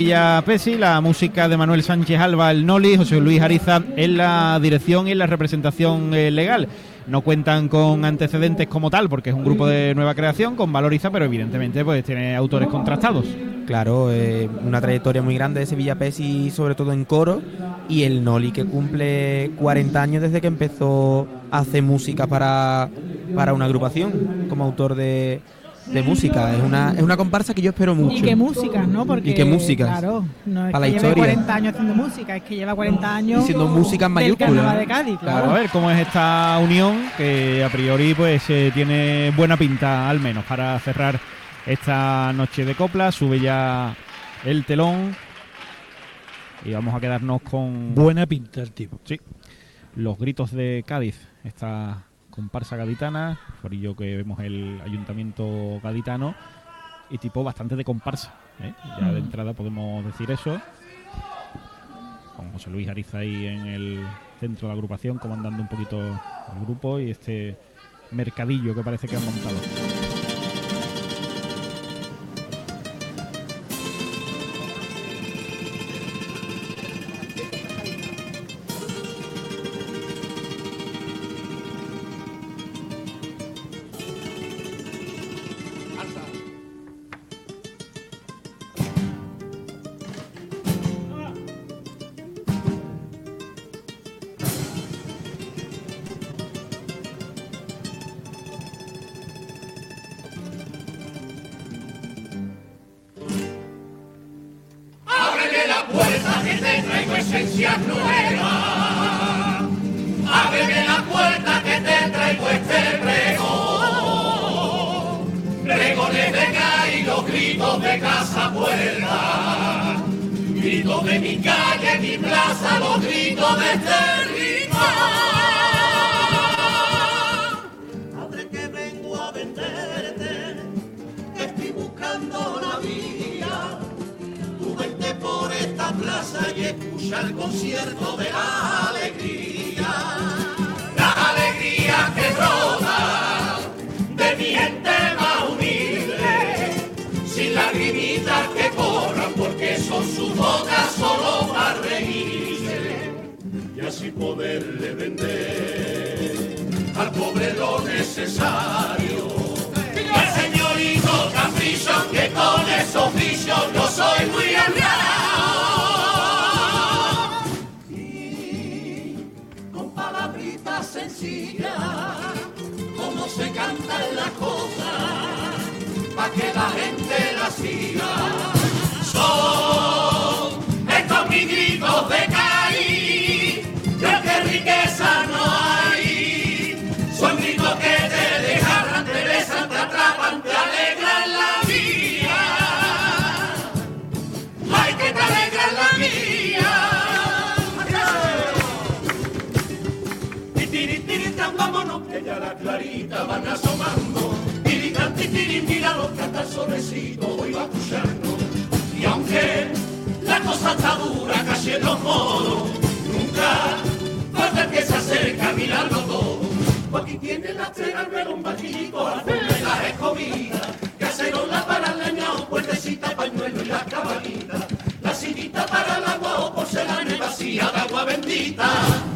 Villa Pesi, la música de Manuel Sánchez Alba, el Noli, José Luis Ariza en la dirección y en la representación eh, legal. No cuentan con antecedentes como tal, porque es un grupo de nueva creación con Valoriza, pero evidentemente pues tiene autores contrastados. Claro, eh, una trayectoria muy grande de Sevilla Pesi, sobre todo en coro, y el Noli que cumple 40 años desde que empezó a hacer música para, para una agrupación como autor de, de música. Es una, es una comparsa que yo espero mucho. Y qué música, ¿no? Porque, y qué música. Claro, no es Para que la lleve historia. 40 años haciendo música, es que lleva 40 años Haciendo música en mayúscula. De Cádiz, Claro, claro. a ver cómo es esta unión que a priori pues eh, tiene buena pinta al menos para cerrar esta noche de copla. Sube ya el telón y vamos a quedarnos con Buena pinta el tipo. sí, los gritos de Cádiz. Esta comparsa gaditana, por ello que vemos el ayuntamiento gaditano y tipo bastante de comparsa. ¿eh? Ya de entrada podemos decir eso. Con José Luis Ariza ahí en el centro de la agrupación, comandando un poquito el grupo y este mercadillo que parece que han montado. Que te traigo esencia nueva. Ábreme la puerta que te traigo este pregón. Pregones de y los gritos de casa puerta. Gritos de mi calle, mi plaza, los gritos de este rincón. Por esta plaza y escucha el concierto de la alegría. La alegría que brota de mi gente más humilde. Sin lagrimitas que corran porque son sus bocas solo para reírse. Y así poderle vender al pobre lo necesario. Señorito capricho que con ese oficio no soy muy honrado. Sencillas, como se cantan las cosas, pa' que la gente la siga. Son estos mis gritos de caí, van asomando. Tiri, tan, ti, tiri, míralo, que hasta el solecito hoy va escuchando. Y aunque la cosa está dura, casi en los modos, nunca falta que se acerca a mirarlo todo. Aquí tiene la cena, el melón, vaquillito, hacerle las escobidas, cacerola para el leñón, puertecita, pañuelo y la cabalita, la sillita para el agua o porcelana vacía de agua bendita.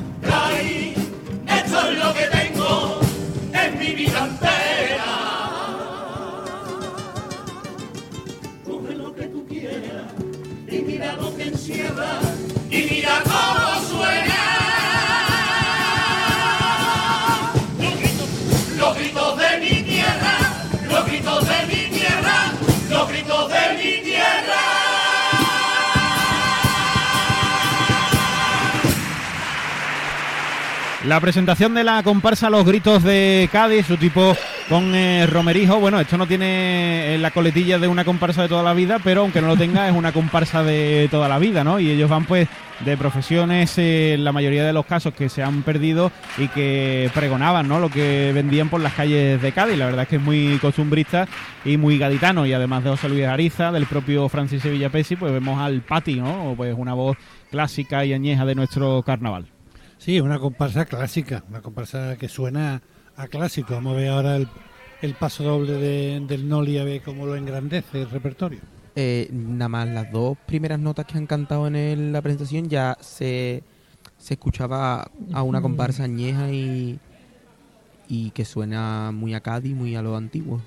La presentación de la comparsa Los Gritos de Cádiz, su tipo con eh, Romerijo. Bueno, esto no tiene eh, la coletilla de una comparsa de toda la vida, pero aunque no lo tenga, es una comparsa de toda la vida, ¿no? Y ellos van, pues, de profesiones, eh, la mayoría de los casos, que se han perdido y que pregonaban, ¿no? Lo que vendían por las calles de Cádiz. La verdad es que es muy costumbrista y muy gaditano. Y además de José Luis Ariza, del propio Francis Sevilla Pesi, pues vemos al Pati, ¿no? Pues una voz clásica y añeja de nuestro carnaval. Sí, una comparsa clásica, una comparsa que suena a clásico. Vamos a ver ahora el, el paso doble de- del Noli a ver cómo lo engrandece el repertorio. eh, nada más las dos primeras notas que han cantado en el- la presentación ya se, se escuchaba a una comparsa añeja y, y que suena muy a Cádiz, muy a lo antiguo.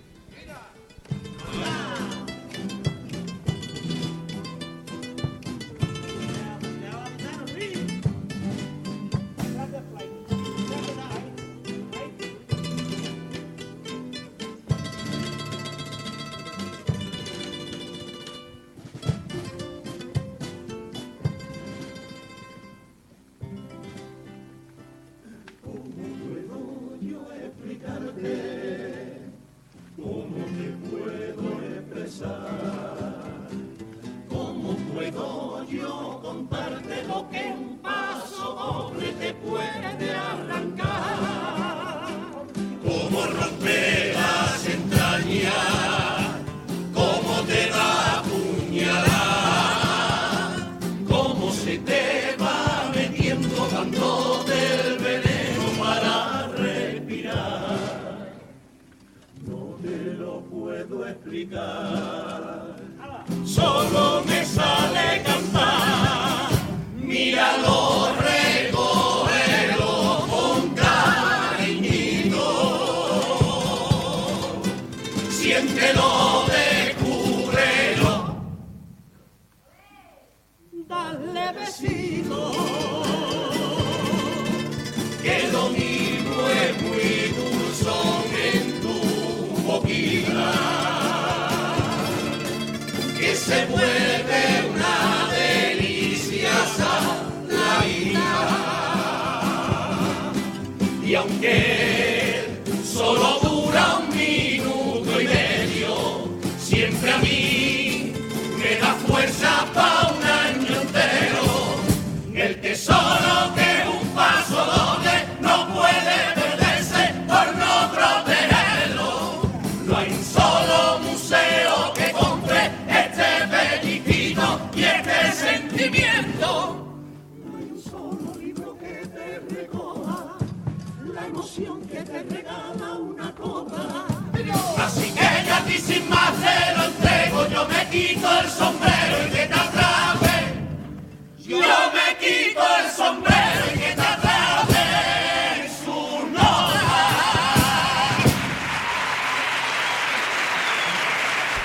Puedo explicar. Solo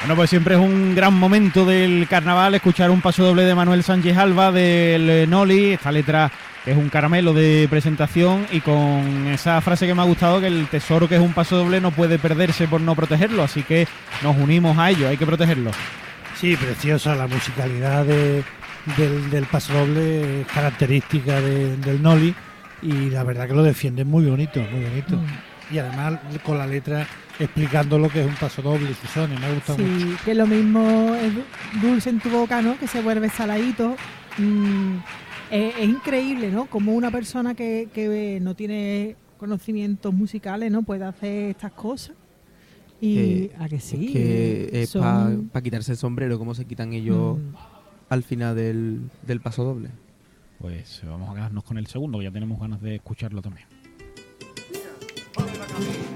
Bueno, pues siempre es un gran momento del carnaval escuchar un paso doble de Manuel Sánchez Alba del eh, Noli, esta letra que es un caramelo de presentación y con esa frase que me ha gustado que el tesoro que es un paso doble no puede perderse por no protegerlo, así que nos unimos a ello, hay que protegerlo. Sí, preciosa la musicalidad de- del, del paso doble es característica de- del Noli y la verdad que lo defiende muy bonito, muy bonito. Y además con la letra explicando lo que es un paso doble y sus sones, me ha gustado mucho. Sí, que lo mismo es dulce en tu boca, ¿no? Que se vuelve saladito. Mm, es, es increíble, ¿no? Como una persona que, que no tiene conocimientos musicales, ¿no? Puede hacer estas cosas. Y Eh, a que sí. es que es son- para quitarse el sombrero, como se quitan ellos Mm. al final del, del paso doble. Pues vamos a quedarnos con el segundo, que ya tenemos ganas de escucharlo también. Su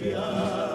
Krishna.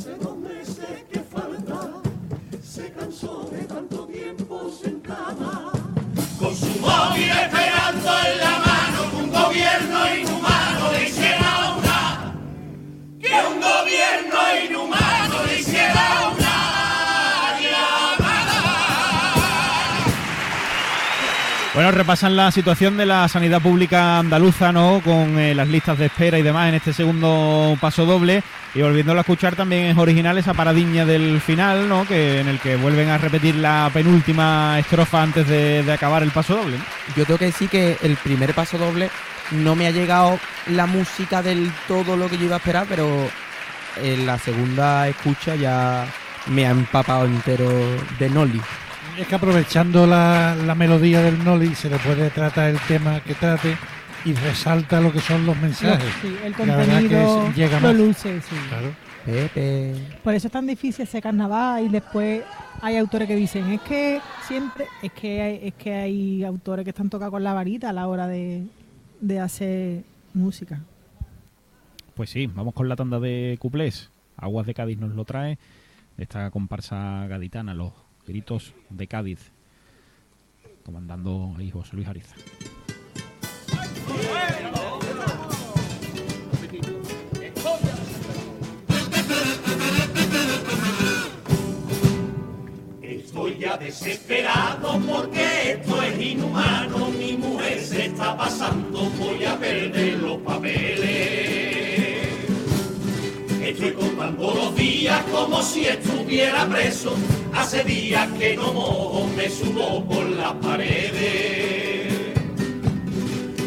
Hace dos meses que falta, se cansó de tanto tiempo sentada. Con su móvil esperando en la mano un gobierno inhumano le hiciera una que un gobierno inhumano Bueno, repasan la situación de la sanidad pública andaluza, ¿no? Con eh, las listas de espera y demás en este segundo paso doble. Y volviéndolo a escuchar también es original esa paradiña del final, ¿no? Que en el que vuelven a repetir la penúltima estrofa antes de, acabar el paso doble. Yo tengo que decir que el primer paso doble no me ha llegado la música del todo lo que yo iba a esperar, pero en la segunda escucha ya me ha empapado entero de Noli. Es que aprovechando la, la melodía del Noli se le puede tratar el tema que trate y resalta lo que son los mensajes. Sí, el La verdad que contenido es- llega lo más. luce, sí. Claro. Pepe. Por eso es tan difícil ese carnaval y después hay autores que dicen, es que siempre, es que hay, es que hay autores que están tocados con la varita a la hora de, de hacer música. Pues sí, vamos con la tanda de cuplés. Aguas de Cádiz nos lo trae. Esta comparsa gaditana, los gritos de Cádiz. Comandando ahí José Luis Ariza. Estoy ya desesperado porque esto es inhumano. Mi mujer se está pasando, voy a perder los papeles. Estoy contando los días como si estuviera preso. Hace días que no mojo, me subo por las paredes.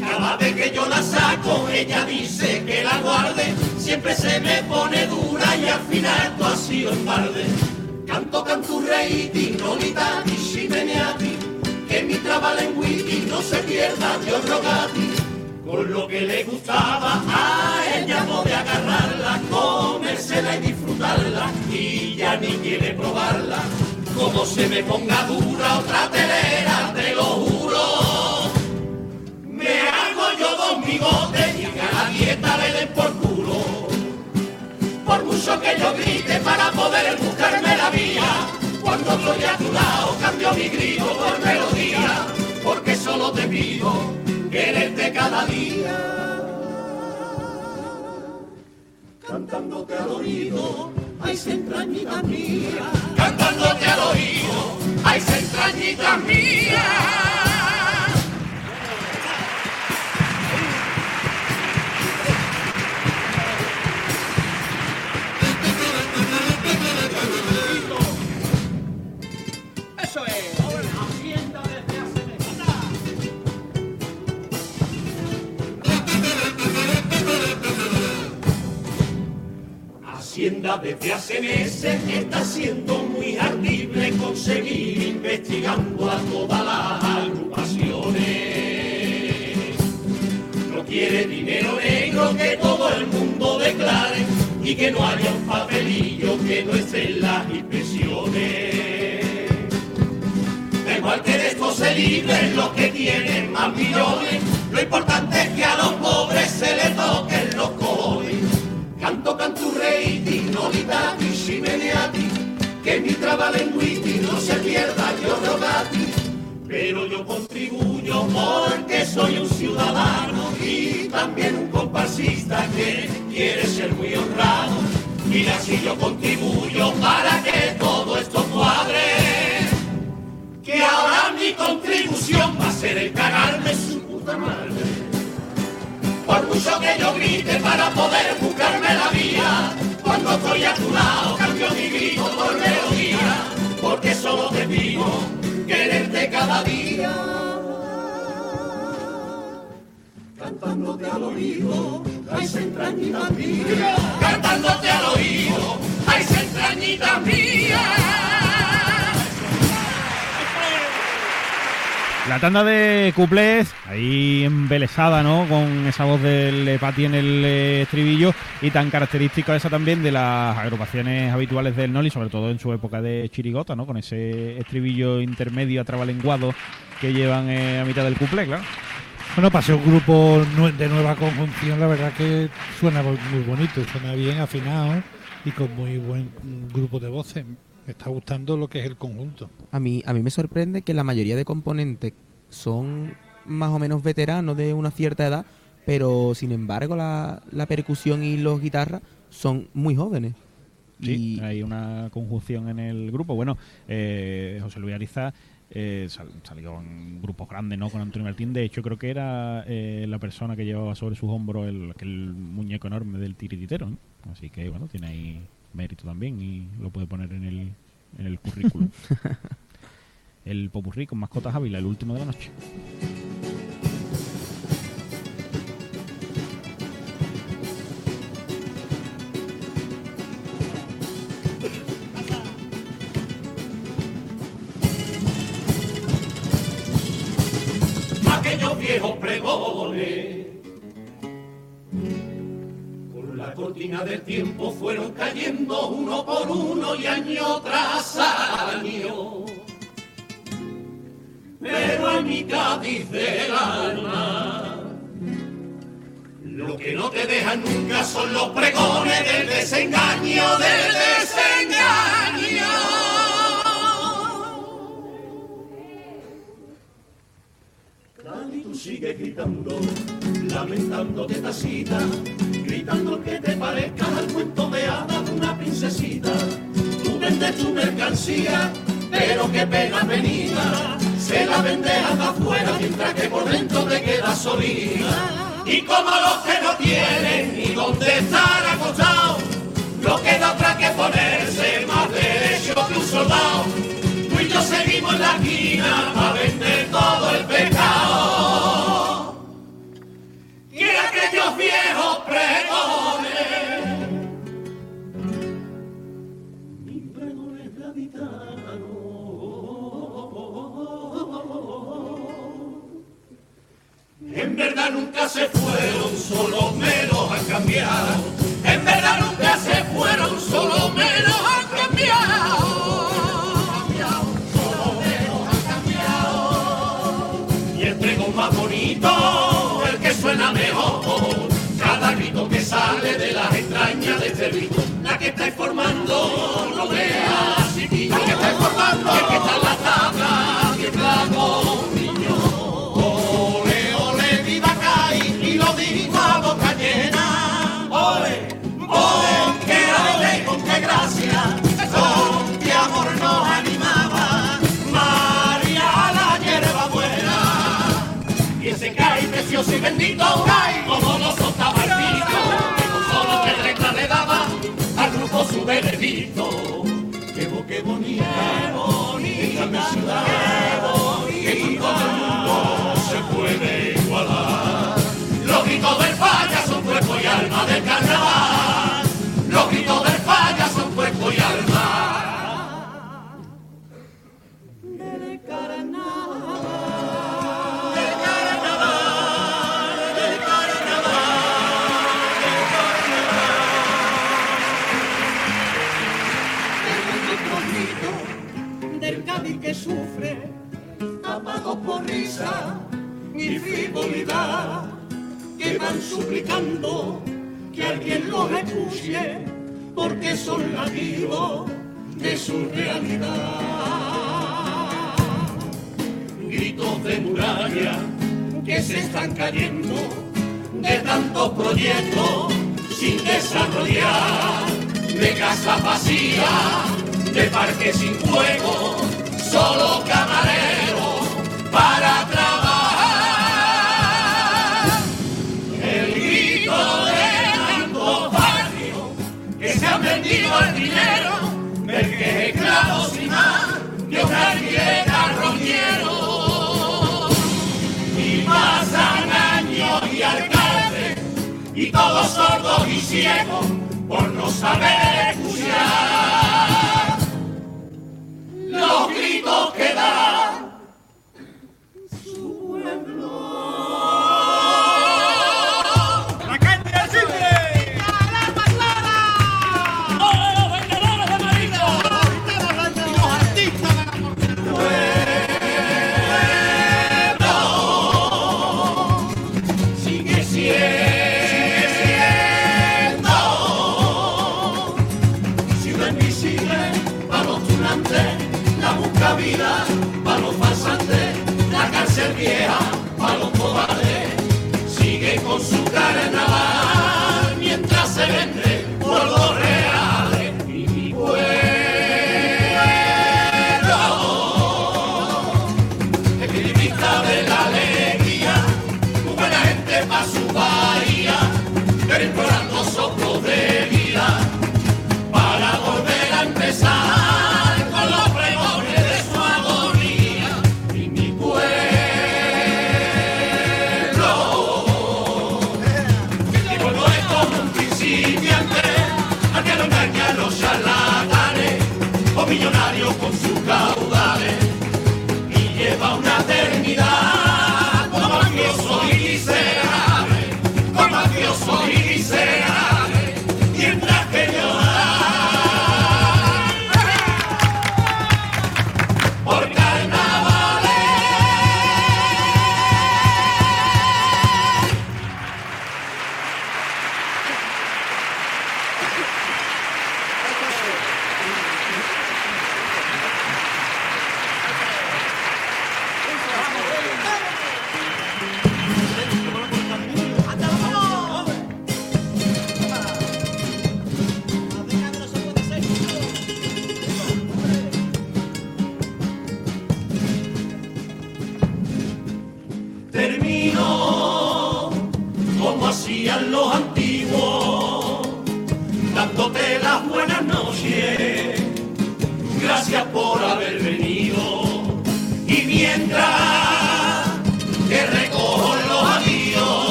Cada vez que yo la saco, ella dice que la guarde. Siempre se me pone dura y al final tú has sido en balde. Canto canturreiti, no litati, si ti, que mi trabalenguiti no se pierda, Dios rogati. Con lo que le gustaba a ella de agarrarla, comérsela y disfrutarla, y ya ni quiere probarla. Como se me ponga dura otra telera, te lo juro. Me hago yo dos bigotes y a la dieta le den por culo. Por mucho que yo grite para poder buscarme la vía. Cuando estoy a tu lado cambio mi grito por melodía. Porque solo te pido quererte cada día. Cantándote al oído, ay entrañita mía. Cantándote al oído, ay entrañita mía. Eso es. Hacienda desde hace meses está siendo muy ardible conseguir investigando a todas las agrupaciones. No quiere dinero negro que todo el mundo declare y que no haya un papelillo que no esté en las impresiones. Da igual que de esto se libren los que tienen más millones. Lo importante es que a los pobres se les toquen canturreiti, no litati, si ti, que mi trabalenguiti no se pierda, yo rogati. Pero yo contribuyo porque soy un ciudadano y también un comparsista que quiere ser muy honrado. Mira si yo contribuyo para que todo esto cuadre que ahora mi contribución va a ser el cagarme su puta madre. Por mucho que yo grite para poder buscarme la vía, cuando estoy a tu lado cambio mi grito por melodía, porque solo te pido quererte cada día. Cantándote al oído, hay entrañitas mías. Cantándote al oído, hay entrañitas mía. La tanda de cuplés, ahí embelesada, ¿no? Con esa voz del Pati en el eh, estribillo y tan característica esa también de las agrupaciones habituales del Noli, sobre todo en su época de chirigota, ¿no? Con ese estribillo intermedio atrabalenguado que llevan eh, a mitad del cuplé, claro. Bueno, para ser un grupo de nueva conjunción, la verdad que suena muy bonito, suena bien afinado y con muy buen grupo de voces. Está gustando lo que es el conjunto. A mí, a mí me sorprende que la mayoría de componentes son más o menos veteranos de una cierta edad, pero sin embargo la, la percusión y los guitarras son muy jóvenes. Sí, Y- hay una conjunción en el grupo. Bueno, eh, José Luis Ariza eh, sal- salió en grupos grandes, ¿no? Con Antonio Martín. De hecho, creo que era eh, la persona que llevaba sobre sus hombros el, aquel muñeco enorme del tirititero. ¿no? Así que, bueno, tiene ahí mérito también y lo puede poner en el, en el currículum. el Popurrí con mascotas Ávila, el último de la noche. aquellos viejos pregones. Con la cortina del tiempo fueron cayendo uno por uno y año tras año. Pero en mi Cádiz del alma, lo que no te dejan nunca son los pregones del desengaño, del desengaño. Dani, tú sigues gritando, lamentándote tacita, que te parezca al cuento de hadas de una princesita. Tú vendes tu mercancía, pero qué pena venida, se la vendes hasta afuera mientras que por dentro te quedas solita. Y como los que no tienen ni dónde estar acostados, no queda otra que ponerse más derecho que un soldado. Tú y yo seguimos en la esquina para vender todo el pecado. Verdad nunca se fueron, solo me los han cambiado. En verdad nunca se fueron, solo me los han cambiado. Solo me los han cambiado. Y el pregón más bonito, el que suena mejor. Cada grito que sale de las entrañas de este ritmo, la que estáis formando, veas, chiquillo. La que estáis formando, el que está la bendito, cae como el pito, que con solo tres letras le daba al grupo su veredicto. Qué bo- qué bonita, qué bonita mi ciudad, que con todo el mundo se puede igualar. Los gritos del falla son cuerpo y alma del carnaval. Sufre, tapados por risa y frivolidad, que van suplicando que alguien los escuche, porque son nativos de su realidad. Gritos de muralla que se están cayendo de tantos proyectos sin desarrollar, de casa vacía, de parques sin juego, solo camareros para trabajar. El grito de tanto barrio que se han vendido al dinero, del que es esclavo sin más de un alquiler roñero. Y pasan años y alcaldes, y todos sordos y ciegos por no saber escuchar.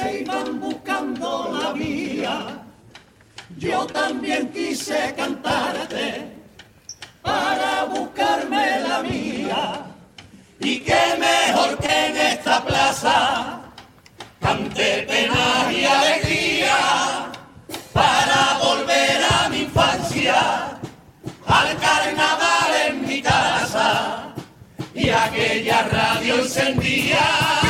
se iban buscando la vía. Yo también quise cantarte para buscarme la mía. Y qué mejor que en esta plaza cante penas y alegría para volver a mi infancia, al carnaval en mi casa y aquella radio encendía.